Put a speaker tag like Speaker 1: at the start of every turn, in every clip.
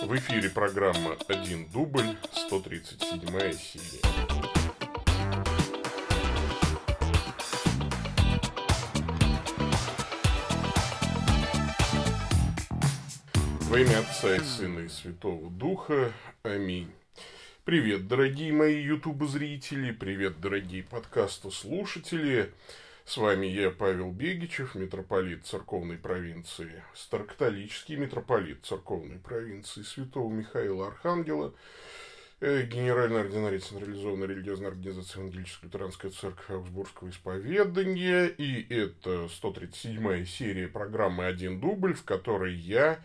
Speaker 1: В эфире программа «Один дубль», 137 серия. Во имя Отца и Сына и Святого Духа. Аминь. Привет, дорогие мои ютуб-зрители, привет, дорогие подкаста-слушатели. С вами я, Павел Бегичев, митрополит церковной провинции, старокатолический митрополит церковной провинции Святого Михаила Архангела, э, генеральный ординарий централизованной религиозной организации Евангелической лютеранской церкви Аугсбургского исповедания. И это 137-я серия программы «Один дубль», в которой я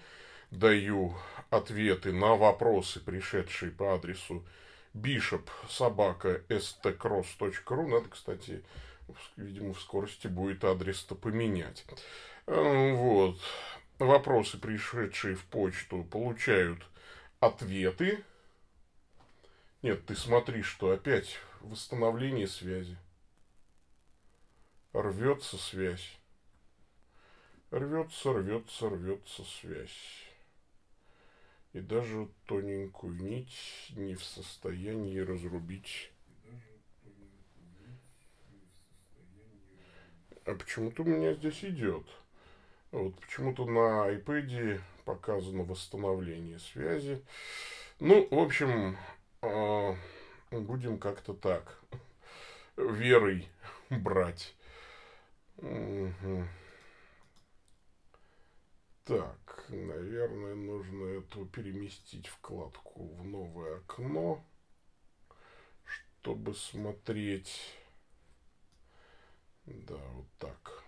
Speaker 1: даю ответы на вопросы, пришедшие по адресу bishop собака stcross.ru. Надо, кстати, видимо, в скорости будет адрес-то поменять. Э, вот. Вопросы, пришедшие в почту, получают ответы. Нет, ты смотри, что опять восстановление связи. Рвется связь. Рвется, рвется, рвется связь и даже тоненькую нить не в состоянии разрубить. Почему-то у меня здесь идет. Вот почему-то на iPad показано восстановление связи. Ну, в общем, а, будем как-то так верой брать. Угу. Так, наверное, нужно эту переместить вкладку в новое окно, чтобы смотреть. Да, вот так.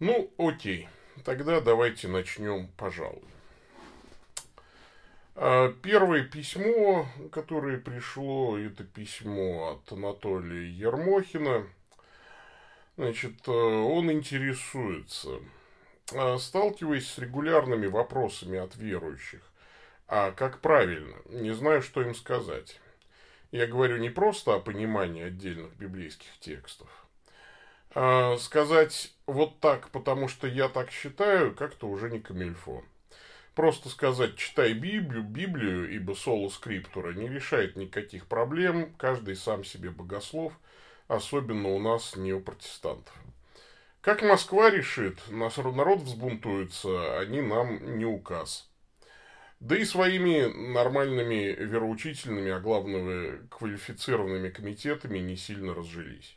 Speaker 1: Ну, окей. Тогда давайте начнем, пожалуй. А, первое письмо, которое пришло, это письмо от Анатолия Ермохина. Значит, э, он интересуется, а, сталкиваясь с регулярными вопросами от верующих, а как правильно, не знаю, что им сказать. Я говорю не просто о понимании отдельных библейских текстов. А сказать вот так, потому что я так считаю, как-то уже не камильфо. Просто сказать «читай Библию», Библию, ибо соло скриптура не решает никаких проблем, каждый сам себе богослов, особенно у нас, неопротестантов. Как Москва решит, народ взбунтуется, они нам не указ. Да и своими нормальными вероучительными, а главное квалифицированными комитетами не сильно разжились.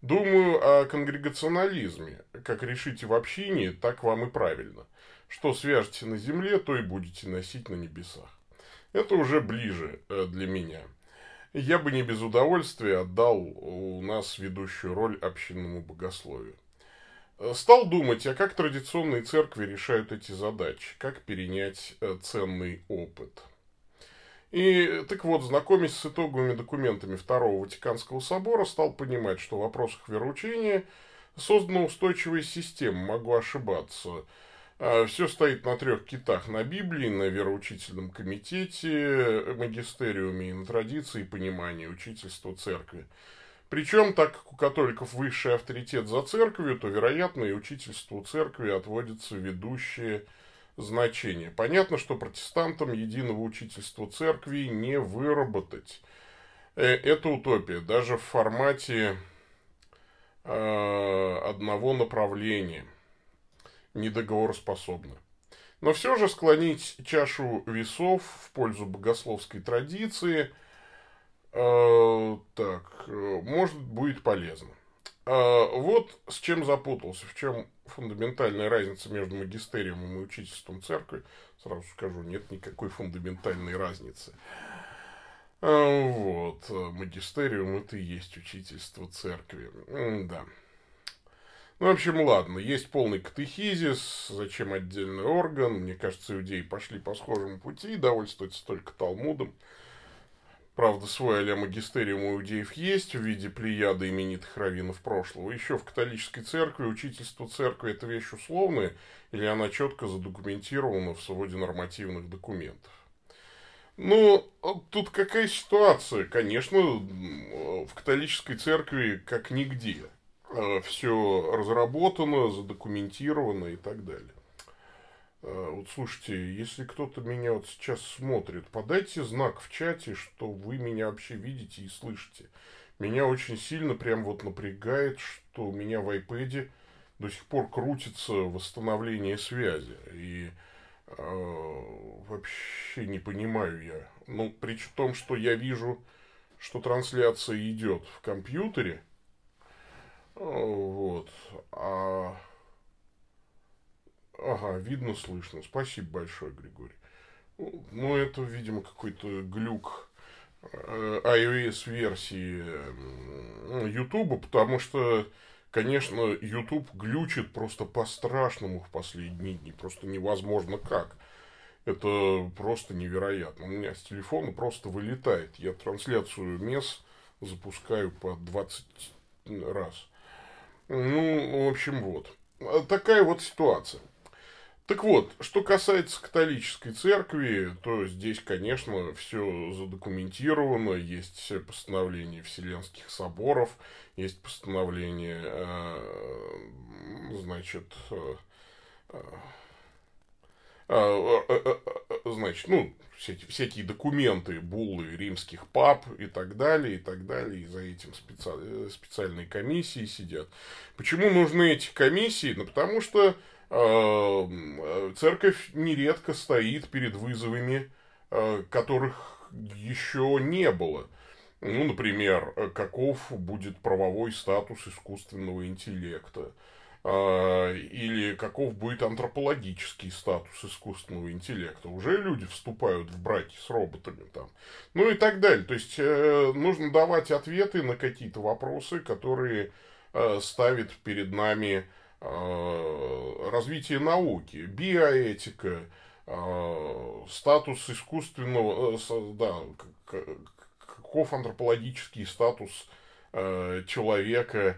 Speaker 1: Думаю о конгрегационализме. Как решите в общине, так вам и правильно. Что свяжете на земле, то и будете носить на небесах. Это уже ближе э, для меня. Я бы не без удовольствия отдал у нас ведущую роль общинному богословию. Э, стал думать, а как традиционные церкви решают эти задачи, как перенять э, ценный опыт. И так вот, знакомясь с итоговыми документами Второго Ватиканского собора, стал понимать, что в вопросах вероучения создана устойчивая система, могу ошибаться – а, Все стоит на трех китах. На Библии, на вероучительном комитете, магистериуме и на традиции и понимании учительства церкви. Причем, так как у католиков высший авторитет за церковью, то, вероятно, и учительству церкви отводится ведущее значение. Понятно, что протестантам единого учительства церкви не выработать. Э, это утопия, даже в формате э, одного направления – недоговороспособны. Но все же склонить чашу весов в пользу богословской традиции так, может будет полезно. Э, вот с чем запутался, в чем фундаментальная разница между магистериумом и учительством церкви. Сразу скажу, нет никакой фундаментальной разницы. Э, вот, магистериум это и есть учительство церкви. Да. Ну, в общем, ладно, есть полный катехизис, зачем отдельный орган. Мне кажется, иудеи пошли по схожему пути, довольствуются только Талмудом. Правда, свой а-ля магистериум у иудеев есть в виде плеяды именитых раввинов прошлого. Еще в католической церкви учительство церкви – это вещь условная, или она четко задокументирована в своде нормативных документов. Ну, тут какая ситуация? Конечно, в католической церкви как нигде – э, все разработано, задокументировано и так далее. Э, вот слушайте, если кто-то меня вот сейчас смотрит, подайте знак в чате, что вы меня вообще видите и слышите. Меня очень сильно прям вот напрягает, что у меня в iPad до сих пор крутится восстановление связи. И э, вообще не понимаю я. Ну, при том, что я вижу, что трансляция идет в компьютере. Э, вот. А Ага, видно, слышно. Спасибо большое, Григорий. Ну, это, видимо, какой-то глюк э, iOS-версии YouTube, потому что, конечно, YouTube глючит просто по-страшному в последние дни. Просто невозможно как. Это просто невероятно. У меня с телефона просто вылетает. Я трансляцию МЕС запускаю по 20 раз. Ну, в общем, вот. Такая вот ситуация. Так вот, что касается католической церкви, то здесь, конечно, все задокументировано, есть постановления Вселенских соборов, есть постановления, э, значит, э, э, значит, ну, всякие, всякие документы, буллы римских пап и так далее, и так далее, и за этим специ... специальные комиссии сидят. Почему нужны эти комиссии? Ну, потому что церковь нередко стоит перед вызовами, э, которых еще не было. Ну, например, э, каков будет правовой статус искусственного интеллекта, или каков будет антропологический статус искусственного интеллекта. Уже люди вступают в браки с роботами там. Ну и так далее. То есть нужно давать ответы на какие-то вопросы, которые ставит перед нами Э, развитие науки, биоэтика, э, статус искусственного, э, да, каков антропологический статус человека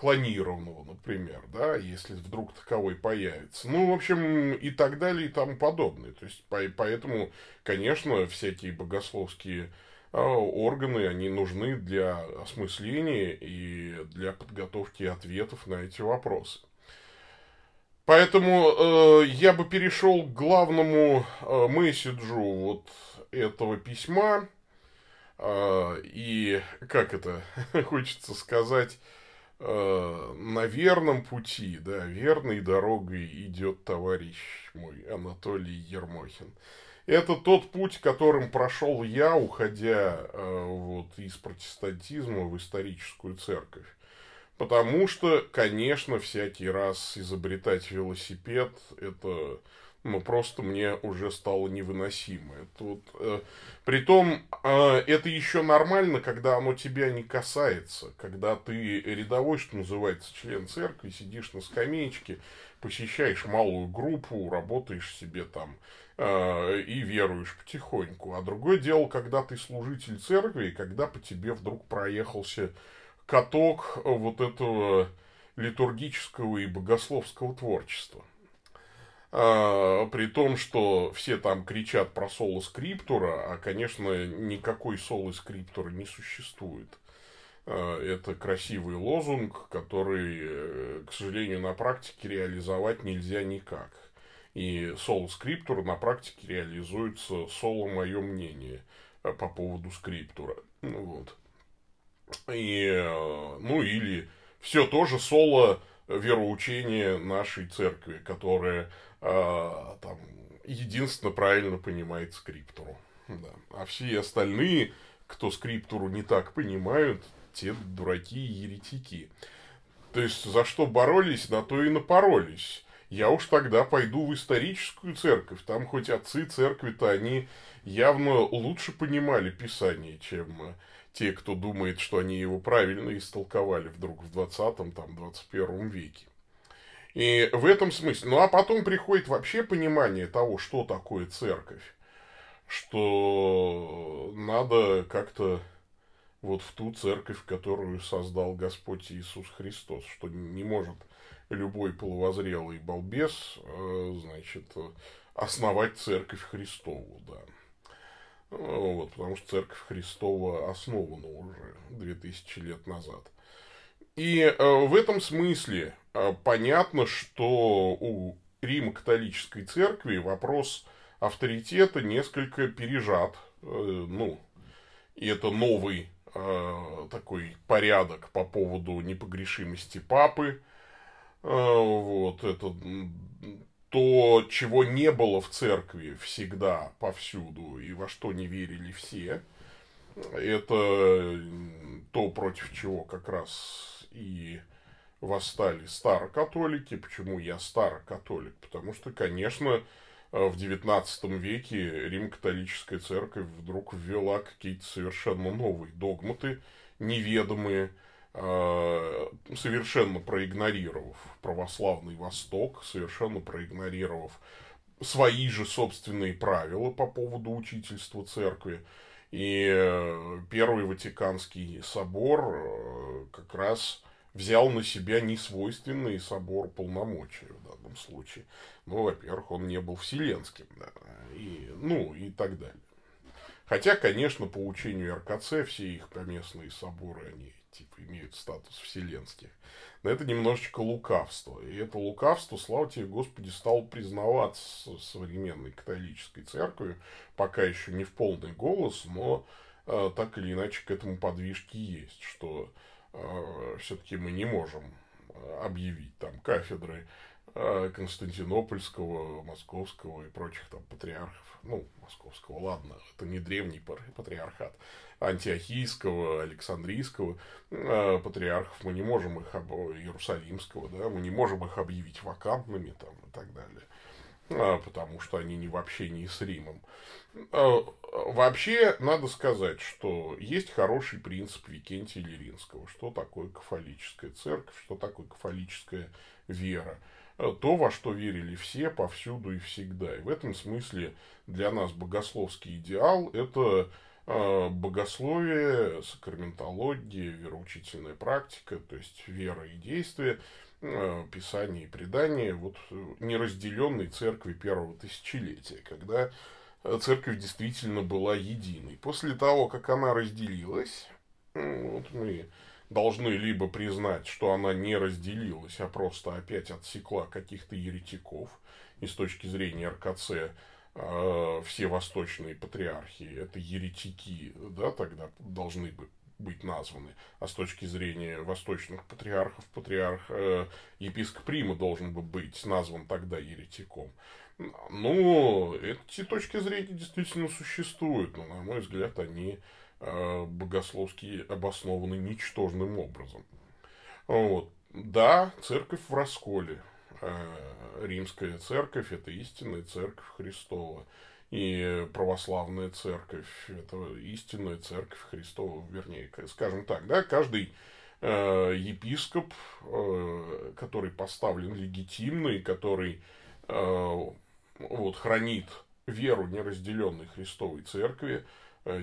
Speaker 1: клонированного, например, да, если вдруг таковой появится. Ну, в общем, и так далее, и тому подобное. То есть, поэтому, конечно, всякие богословские органы, они нужны для осмысления и для подготовки ответов на эти вопросы. Поэтому э, я бы перешел к главному э, месседжу вот этого письма. Э, и, как это хочется сказать, э, на верном пути, да, верной дорогой идет товарищ мой Анатолий Ермохин. Э, это тот путь, которым прошел я, уходя э, вот, из протестантизма в историческую церковь. Потому что, конечно, всякий раз изобретать велосипед, это ну, просто мне уже стало невыносимо. Это вот, э, притом, э, это еще нормально, когда оно тебя не касается, когда ты рядовой, что называется, член церкви, сидишь на скамеечке, посещаешь малую группу, работаешь себе там э, и веруешь потихоньку. А другое дело, когда ты служитель церкви, и когда по тебе вдруг проехался каток вот этого литургического и богословского творчества. А, при том, что все там кричат про соло скриптура, а, конечно, никакой соло скриптура не существует. А, это красивый лозунг, который, э, к сожалению, на практике реализовать нельзя никак. И соло скриптура на практике реализуется соло мое мнение э, по поводу скриптура. Ну вот. И, э, ну или все тоже соло вероучение нашей церкви, которая э, там единственно правильно понимает скриптуру. Да. А все остальные, кто скриптуру не так понимают, те дураки и еретики. То есть, за что боролись, на то и напоролись. Я уж тогда пойду в историческую церковь. Там хоть отцы церкви-то, они явно лучше понимали Писание, чем те, кто думает, что они его правильно истолковали вдруг в 20-м, там, 21 веке. И в этом смысле. Ну, а потом приходит вообще понимание того, что такое церковь. Что надо как-то вот в ту церковь, которую создал Господь Иисус Христос, что не может любой полувозрелый балбес, э, значит, основать церковь Христову, да. Вот, потому что церковь Христова основана уже 2000 лет назад. И в этом смысле понятно, что у Римо-католической церкви вопрос авторитета несколько пережат. Ну, и это новый такой порядок по поводу непогрешимости папы. Вот, это то, чего не было в церкви всегда, повсюду, и во что не верили все, это то, против чего как раз и восстали старокатолики. Почему я старокатолик? Потому что, конечно, в XIX веке Рим-католическая церковь вдруг ввела какие-то совершенно новые догматы, неведомые, Э, совершенно проигнорировав православный Восток, совершенно проигнорировав свои же собственные правила по поводу учительства церкви. И э, Первый Ватиканский собор э, как раз взял на себя несвойственный собор полномочия в данном случае. Ну, во-первых, он не был вселенским, да, и, ну, и так далее. Хотя, конечно, по учению РКЦ все их поместные соборы, они типа имеют статус вселенских. Но это немножечко лукавство. И это лукавство, слава тебе, Господи, стал признаваться современной католической церковью, пока еще не в полный голос, но э, так или иначе к этому подвижки есть, что э, все-таки мы не можем э, объявить там кафедры Константинопольского, Московского и прочих там патриархов, ну, Московского, ладно, это не древний патриархат, антиохийского, Александрийского э, патриархов, мы не можем их, об... Иерусалимского, да, мы не можем их объявить вакантными там и так далее, э, потому что они не в общении с Римом. Э, вообще, надо сказать, что есть хороший принцип Викентия Лиринского, что такое кафолическая церковь, что такое кафолическая вера то, во что верили все повсюду и всегда. И в этом смысле для нас богословский идеал – это а, богословие, сакраментология, вероучительная практика, то есть вера и действие, а, писание и предание, вот неразделенной церкви первого тысячелетия, когда церковь действительно была единой. После того, как она разделилась, вот мы должны либо признать, что она не разделилась, а просто опять отсекла каких-то еретиков, и с точки зрения РКЦ э, все восточные патриархи это еретики, да, тогда должны бы быть названы. А с точки зрения восточных патриархов, патриарх э, епископ Рима должен бы быть назван тогда еретиком. Ну, эти точки зрения действительно существуют, но, на мой взгляд, они богословски обоснованы ничтожным образом. Вот. Да, церковь в расколе. Э, римская церковь – это истинная церковь Христова. И православная церковь – это истинная церковь Христова, вернее, скажем так, да, каждый э, епископ, э, который поставлен легитимно и который э, вот, хранит веру неразделенной Христовой церкви, э,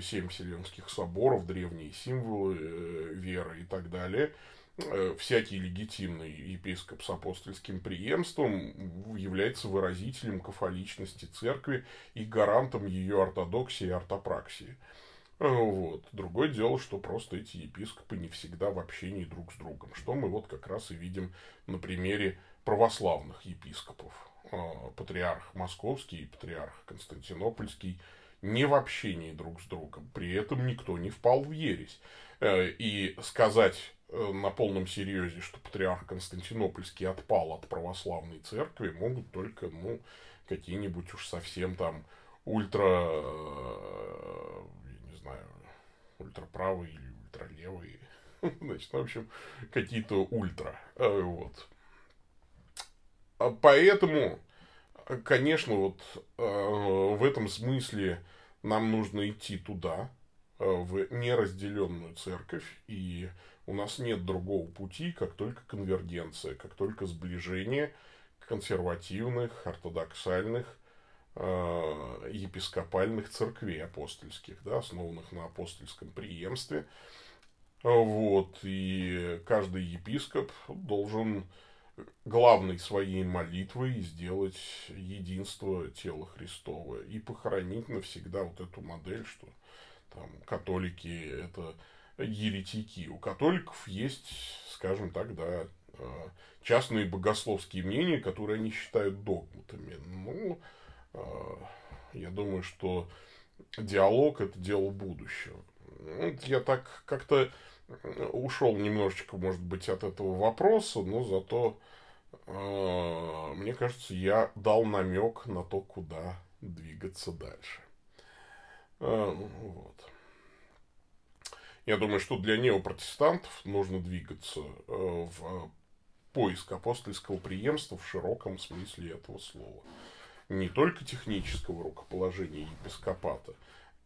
Speaker 1: семь вселенских соборов, древние символы э, веры и так далее – Э, всякий легитимный епископ с апостольским преемством является выразителем кафоличности церкви и гарантом ее ортодоксии и ортопраксии. Э, вот. Другое дело, что просто эти епископы не всегда в общении друг с другом, что мы вот как раз и видим на примере православных епископов. Э, патриарх Московский и патриарх Константинопольский не в общении друг с другом. При этом никто не впал в ересь. И сказать Э, на полном серьезе, что патриарх Константинопольский отпал от православной церкви, могут только, ну, какие-нибудь уж совсем там ультра, э, я не знаю, ультраправые или ультралевые, значит, в общем, какие-то ультра, э, вот. А поэтому, конечно, вот в этом смысле нам нужно идти туда, в неразделенную церковь и у нас нет другого пути, как только конвергенция, как только сближение консервативных, ортодоксальных, э, епископальных церквей апостольских, да, основанных на апостольском преемстве. Вот, и каждый епископ должен главной своей молитвой сделать единство тела Христова и похоронить навсегда вот эту модель, что там католики это еретики. У католиков есть, скажем так, да, э, частные богословские мнения, которые они считают догматами. Ну, э, я думаю, что диалог – это дело будущего. Я так как-то ушел немножечко, может быть, от этого вопроса, но зато, э, мне кажется, я дал намек на то, куда двигаться дальше. Э, вот. Я думаю, что для неопротестантов нужно двигаться э, в поиск апостольского преемства в широком смысле этого слова. Не только технического рукоположения епископата,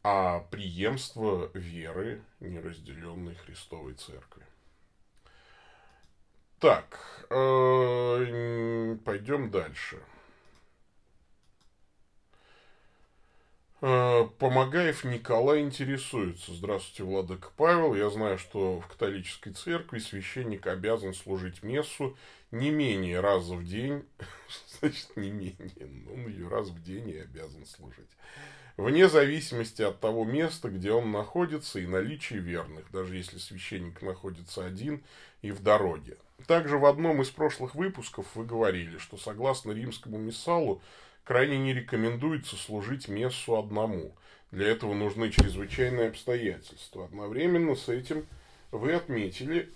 Speaker 1: а преемство веры, неразделенной Христовой Церкви. Так, э, пойдем дальше. Э, Помогаев Николай интересуется. Здравствуйте, Владыка Павел. Я знаю, что в католической церкви священник обязан служить мессу не менее раза в день. Значит, не менее. Он ее раз в день и обязан служить. Вне зависимости от того места, где он находится, и наличия верных, даже если священник находится один и в дороге. Также в одном из прошлых выпусков вы говорили, что согласно римскому миссалу крайне не рекомендуется служить мессу одному. Для этого нужны чрезвычайные обстоятельства. Одновременно с этим вы отметили,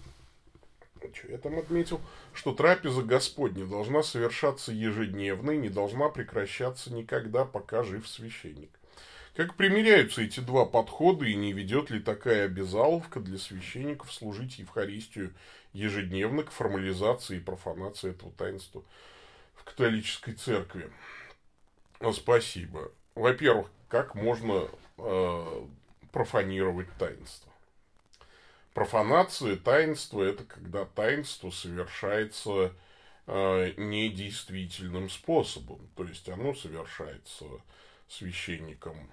Speaker 1: что я там отметил, что трапеза Господня должна совершаться ежедневно и не должна прекращаться никогда, пока жив священник. Как примеряются эти два подхода и не ведет ли такая обязаловка для священников служить Евхаристию ежедневно к формализации и профанации этого таинства в католической церкви? Ну, спасибо. Во-первых, как можно э, профанировать таинство? Профанация таинства – это когда таинство совершается э, недействительным способом. То есть оно совершается священником,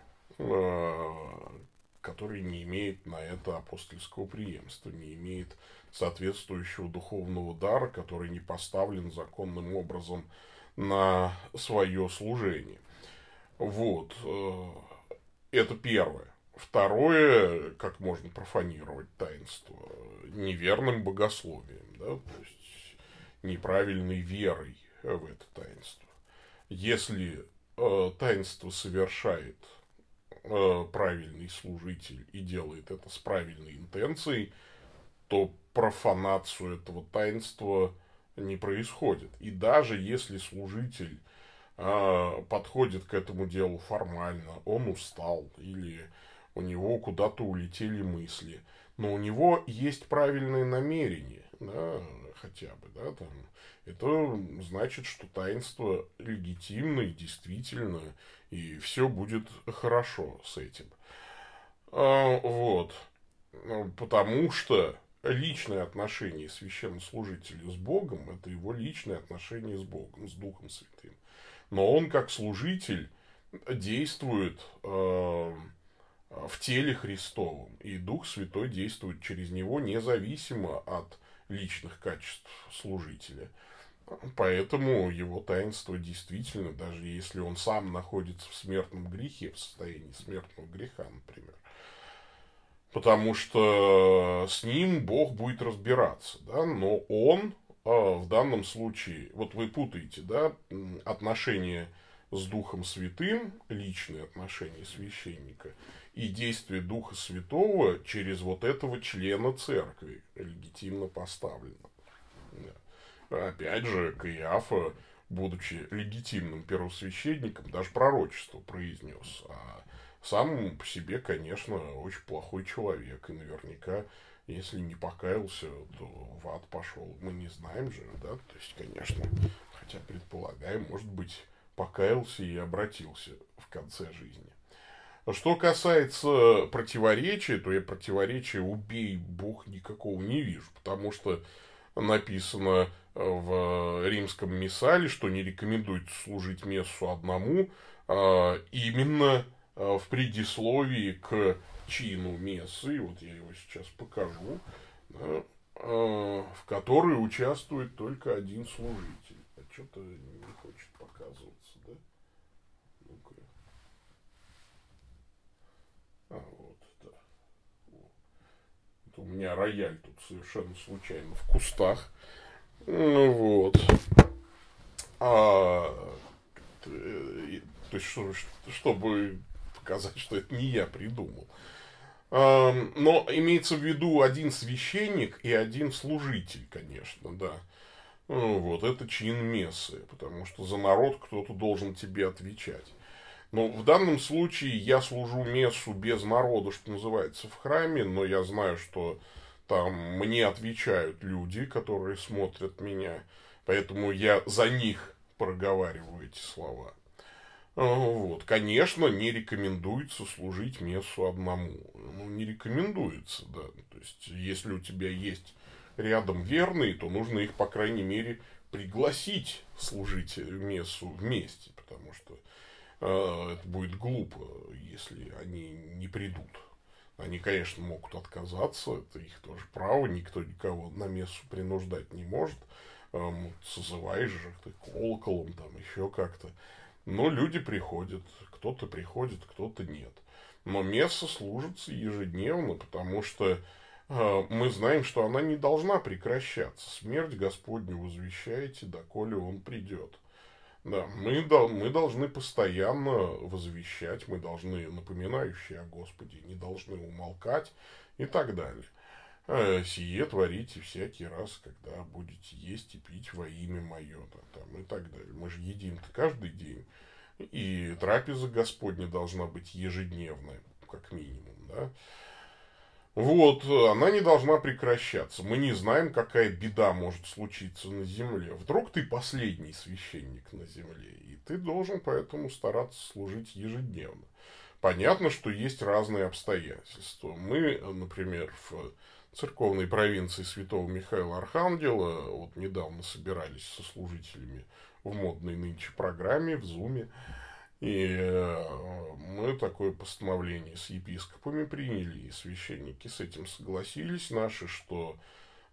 Speaker 1: который не имеет на это апостольского преемства, не имеет соответствующего духовного дара, который не поставлен законным образом на свое служение. Вот. Э, это первое. Второе, как можно профанировать таинство? Неверным богословием, да, то есть неправильной верой в это таинство. Если э, таинство совершает э, правильный служитель и делает это с правильной интенцией, то профанацию этого таинства не происходит. И даже если служитель э, подходит к этому делу формально, он устал или у него куда-то улетели мысли, но у него есть правильное намерение, да, хотя бы, да, там, это значит, что таинство легитимно и действительно, и все будет хорошо с этим. А, вот. Потому что личное отношение священнослужителя с Богом – это его личное отношение с Богом, с Духом Святым. Но он, как служитель, действует э, в теле Христовом, и Дух Святой действует через него независимо от личных качеств служителя. Поэтому его таинство действительно, даже если он сам находится в смертном грехе, в состоянии смертного греха, например, потому что с ним Бог будет разбираться, да, но он а, в данном случае, вот вы путаете, да, отношения с Духом Святым, личные отношения священника, и действие Духа Святого через вот этого члена церкви, легитимно поставлено. Опять же, Каиафа, будучи легитимным первосвященником, даже пророчество произнес, а сам по себе, конечно, очень плохой человек. И наверняка, если не покаялся, то в ад пошел. Мы не знаем же, да? То есть, конечно, хотя предполагаем, может быть, покаялся и обратился в конце жизни. Что касается противоречия, то я противоречия убей Бог никакого не вижу, потому что написано в римском миссале, что не рекомендуется служить мессу одному, а именно Э, в предисловии к чину мессы, вот я его сейчас покажу, э, в которой участвует только один служитель. А что-то не хочет показываться, да? Ну-ка. А, вот, да. у меня рояль тут совершенно случайно в кустах. Ну вот. А, э, то есть, чтобы показать, что это не я придумал. Но имеется в виду один священник и один служитель, конечно, да. Ну, вот, это чин мессы, потому что за народ кто-то должен тебе отвечать. Но в данном случае я служу мессу без народа, что называется, в храме, но я знаю, что там мне отвечают люди, которые смотрят меня, поэтому я за них проговариваю эти слова. Вот. Конечно, не рекомендуется служить мессу одному. Ну, не рекомендуется, да. То есть, если у тебя есть рядом верные, то нужно их, по крайней мере, пригласить служить мессу вместе, потому что э, это будет глупо, если они не придут. Они, конечно, могут отказаться, это их тоже право, никто никого на мессу принуждать не может. Э, созываешь же ты колоколом, там еще как-то. Но люди приходят, кто-то приходит, кто-то нет. Но месса служится ежедневно, потому что э, мы знаем, что она не должна прекращаться. Смерть Господню возвещаете, доколе Он придет. Да, мы, мы должны постоянно возвещать, мы должны, напоминающие о Господе, не должны умолкать и так далее. Э, сие творите всякий раз, когда будете есть и пить во имя мое, там, и так далее. Мы же едим-то каждый день, и трапеза Господня должна быть ежедневная, как минимум, да. Вот, она не должна прекращаться. Мы не знаем, какая беда может случиться на земле. Вдруг ты последний священник на земле, и ты должен поэтому стараться служить ежедневно. Понятно, что есть разные обстоятельства. Мы, например, в церковной провинции святого Михаила Архангела. Вот недавно собирались со служителями в модной нынче программе, в Зуме. И э, мы такое постановление с епископами приняли, и священники с этим согласились наши, что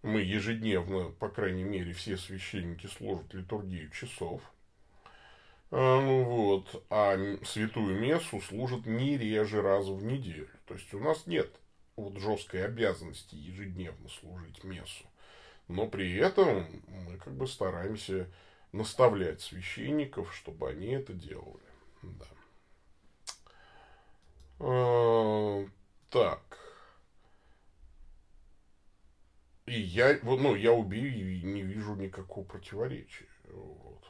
Speaker 1: мы ежедневно, по крайней мере, все священники служат литургию часов. А, ну вот, а святую мессу служат не реже раз в неделю. То есть у нас нет вот жесткой обязанности ежедневно служить мессу. Но при этом мы как бы стараемся наставлять священников, чтобы они это делали. Да. А, так. И я, ну, я убью и не вижу никакого противоречия. Вот.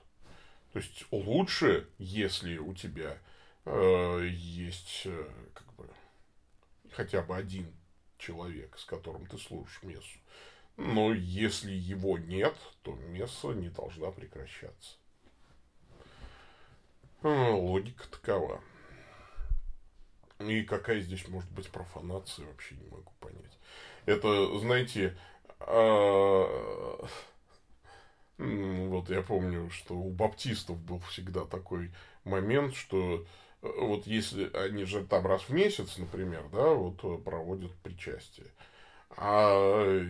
Speaker 1: То есть лучше, если у тебя э, есть э, как бы хотя бы один человек, с которым ты служишь мессу. Но если его нет, то месса не должна прекращаться. А, логика такова. И какая здесь может быть профанация, вообще не могу понять. Это, знаете, а... вот я помню, что у баптистов был всегда такой момент, что вот если они же там раз в месяц, например, да, вот э, проводят причастие. А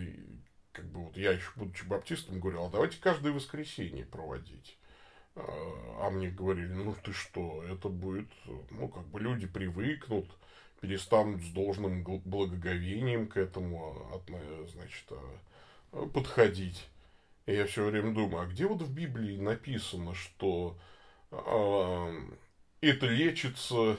Speaker 1: как бы вот я еще, будучи баптистом, говорил, а давайте каждое воскресенье проводить. А, а мне говорили, ну ты что, это будет, ну как бы люди привыкнут, перестанут с должным благоговением к этому, значит, а, подходить. И я все время думаю, а где вот в Библии написано, что это лечится,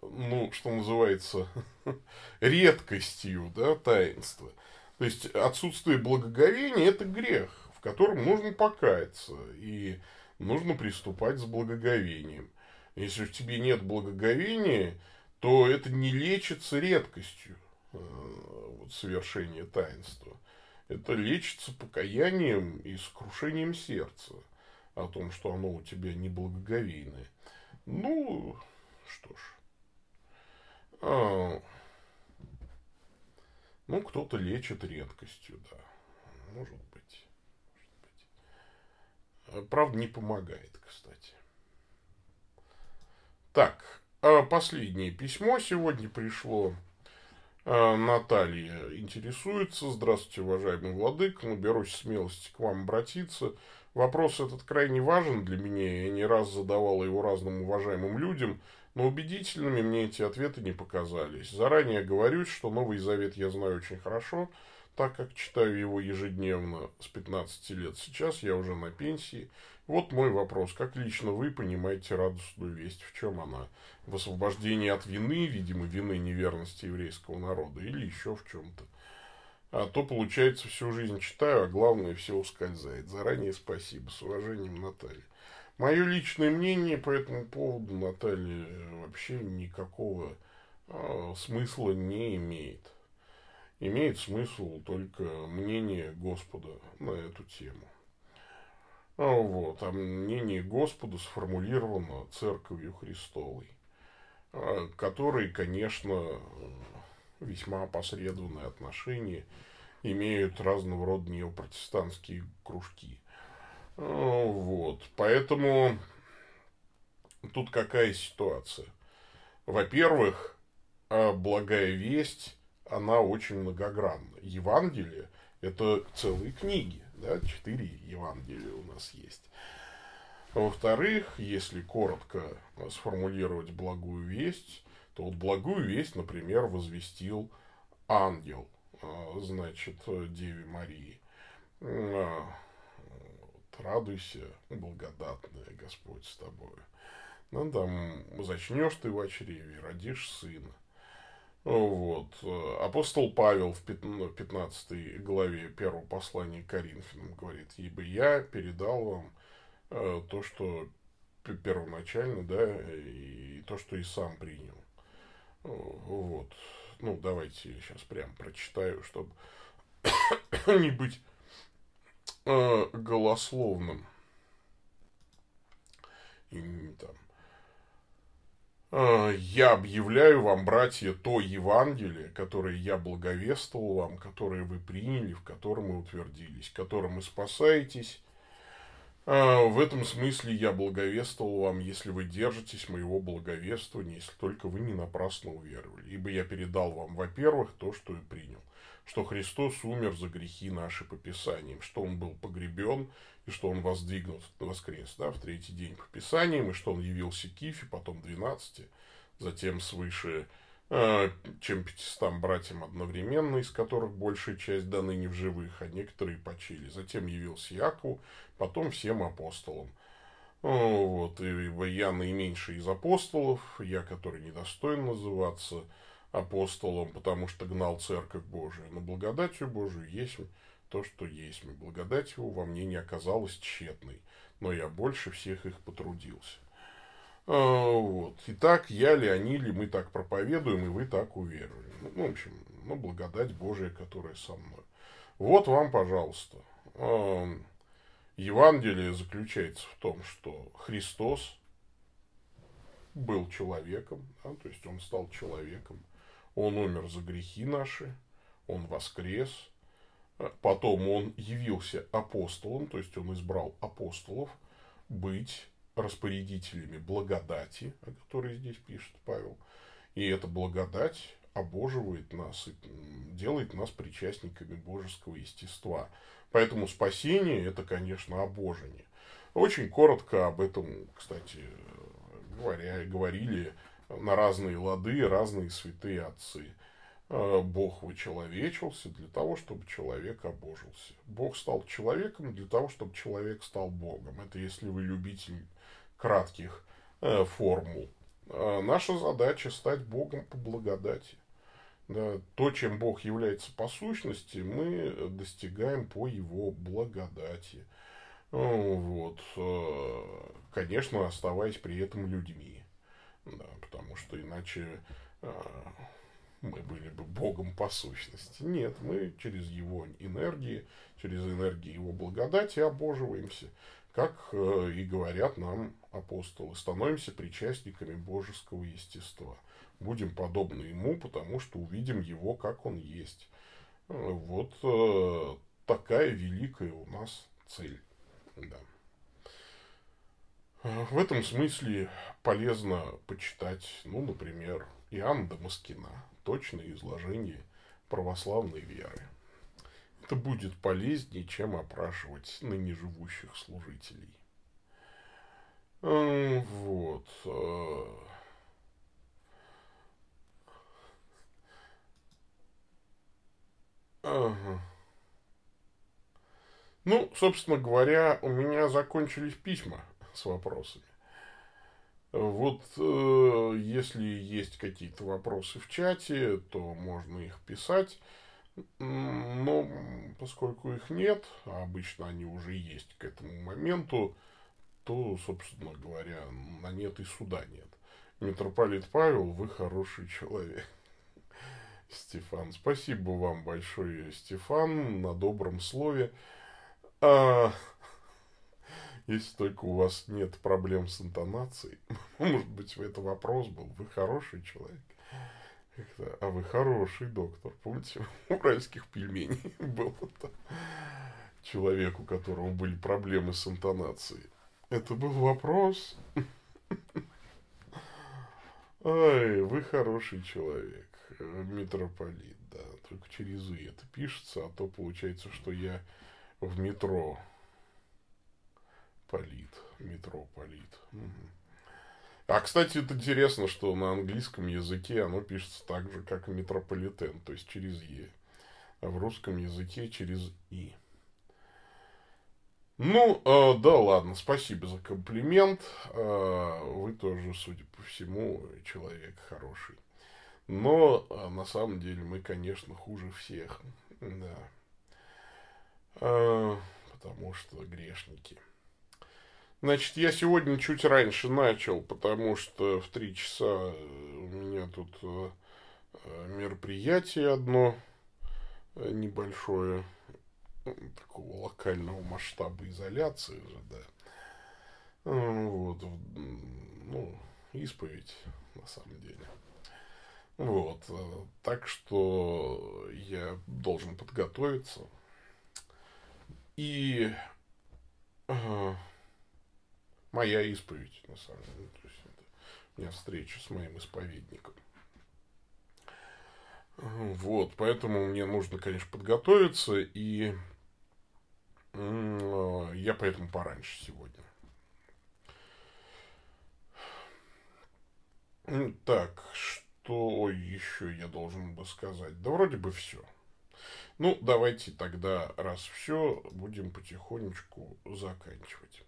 Speaker 1: ну, что называется, редкостью, да, таинства. То есть отсутствие благоговения – это грех, в котором нужно покаяться, и нужно приступать с благоговением. Если в тебе нет благоговения, то это не лечится редкостью э, вот, совершения таинства. Это лечится покаянием и сокрушением сердца о том, что оно у тебя неблагоговейное. Ну, что ж. А, ну, кто-то лечит редкостью, да. Может быть. Правда, не помогает, кстати. Так, а последнее письмо сегодня пришло. А, Наталья интересуется. Здравствуйте, уважаемый владык. Наберусь смелости к вам обратиться. Вопрос этот крайне важен для меня. Я не раз задавал его разным уважаемым людям, но убедительными мне эти ответы не показались. Заранее говорю, что Новый Завет я знаю очень хорошо, так как читаю его ежедневно с 15 лет. Сейчас я уже на пенсии. Вот мой вопрос. Как лично вы понимаете радостную весть? В чем она? В освобождении от вины, видимо, вины неверности еврейского народа или еще в чем-то? А то, получается, всю жизнь читаю, а главное, все ускользает. Заранее спасибо. С уважением, Наталья. Мое личное мнение по этому поводу, Наталья, вообще никакого э, смысла не имеет. Имеет смысл только мнение Господа на эту тему. А вот, а мнение Господа сформулировано Церковью Христовой, а, которой, конечно, весьма опосредованные отношения имеют разного рода неопротестантские кружки. А, вот, поэтому тут какая ситуация? Во-первых, благая весть, она очень многогранна. Евангелие – это целые книги да, четыре Евангелия у нас есть. Во-вторых, если коротко сформулировать благую весть, то вот благую весть, например, возвестил ангел, а, значит, Деве Марии. Радуйся, благодатная Господь с тобой. Ну, там, зачнешь ты в чреве, родишь сына. Вот. Апостол Павел в 15 главе первого послания Коринфянам говорит, ибо я передал вам э, то, что первоначально, да, и то, что и сам принял. Вот. Ну, давайте я сейчас прям прочитаю, чтобы не быть э, голословным. И там я объявляю вам, братья, то Евангелие, которое я благовествовал вам, которое вы приняли, в котором вы утвердились, которым вы спасаетесь. Э, в этом смысле я благовествовал вам, если вы держитесь моего благовествования, если только вы не напрасно уверовали. Ибо я передал вам, во-первых, то, что и принял, что Христос умер за грехи наши по Писаниям, что Он был погребен, и что Он воздвигнут, воскрес, да, в третий день по Писаниям, и что Он явился Кифе, потом двенадцати, затем свыше э, чем пятистам братьям одновременно, из которых большая часть до ныне в живых, а некоторые почили. Затем явился Якову, потом всем апостолам. Вот, ибо я наименьший из апостолов, я, который недостоин называться апостолом, потому что гнал церковь Божию, но благодатью Божию есть то, что есть. Благодать его во мне не оказалась тщетной, но я больше всех их потрудился. А, вот. Итак, я ли, они ли, мы так проповедуем, и вы так уверовали. Ну, в общем, ну, благодать Божия, которая со мной. Вот вам, пожалуйста. А, Евангелие заключается в том, что Христос был человеком, да, то есть он стал человеком, он умер за грехи наши, он воскрес, потом он явился апостолом, то есть он избрал апостолов быть распорядителями благодати, о которой здесь пишет Павел. И эта благодать обоживает нас и делает нас причастниками божеского естества. Поэтому спасение – это, конечно, обожение. Очень коротко об этом, кстати, говоря, говорили на разные лады разные святые отцы. Э, Бог вычеловечился для того, чтобы человек обожился. Бог стал человеком для того, чтобы человек стал Богом. Это если вы любитель кратких э, формул. А наша задача стать Богом по благодати. Да, то, чем Бог является по сущности, мы достигаем по Его благодати. Вот. Э, конечно, оставаясь при этом людьми. Что иначе э, мы были бы Богом по сущности. Нет, мы через Его энергии, через энергии Его благодати обоживаемся, как э, и говорят нам апостолы, становимся причастниками божеского естества. Будем подобны Ему, потому что увидим Его, как Он есть. Вот такая великая у нас цель. Да. В этом смысле полезно почитать, ну, например, Иоанна Дамаскина. Точное изложение православной веры. Это будет полезнее, чем опрашивать ныне живущих служителей. Вот. Э. Ага. Ну, собственно говоря, у меня закончились письма с вопросами. Вот э, если есть какие-то вопросы в чате, то можно их писать. Но поскольку их нет, а обычно они уже есть к этому моменту, то, собственно говоря, на нет и суда нет. Митрополит Павел, вы хороший человек. Стефан, спасибо вам большое, Стефан, на добром слове. А, если только у вас нет проблем с интонацией, может быть, это вопрос был, вы хороший человек. А вы хороший доктор. Помните, у уральских пельменей был человек, у которого были проблемы с интонацией. Это был вопрос. Ай, вы хороший человек, митрополит, да. Только через «и» это пишется, а то получается, что я в метро полит, метро полит. Угу. А, кстати, это интересно, что на английском языке оно пишется так же, как метрополитен, то есть через «е». А в русском языке через «и». Ну, э, да ладно, спасибо за комплимент. Э, вы тоже, судя по всему, человек хороший. Но э, на самом деле мы, конечно, хуже всех. Да. Э, потому что грешники. Значит, я сегодня чуть раньше начал, потому что в три часа у меня тут э, мероприятие одно э, небольшое, такого локального масштаба изоляции же, да. Вот, ну, исповедь, на самом деле. Вот, э, так что я должен подготовиться. И моя исповедь, на самом деле. То есть это у меня встреча с моим исповедником. Вот, поэтому мне нужно, конечно, подготовиться, и я поэтому пораньше сегодня. Так, что еще я должен бы сказать? Да вроде бы все. Ну, давайте тогда, раз все, будем потихонечку заканчивать.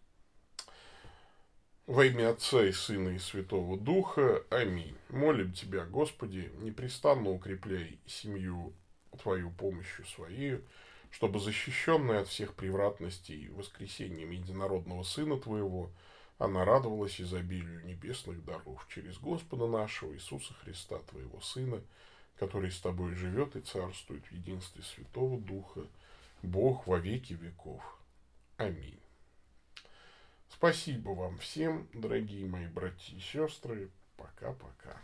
Speaker 1: Во имя Отца и Сына и Святого Духа. Аминь. Молим Тебя, Господи, непрестанно укрепляй семью Твою помощью своей, чтобы защищенная от всех превратностей воскресением единородного Сына Твоего, она радовалась изобилию небесных даров через Господа нашего Иисуса Христа, Твоего Сына, который с Тобой живет и царствует в единстве Святого Духа, Бог во веки веков. Аминь. Спасибо вам всем, дорогие мои братья и сестры. Пока-пока.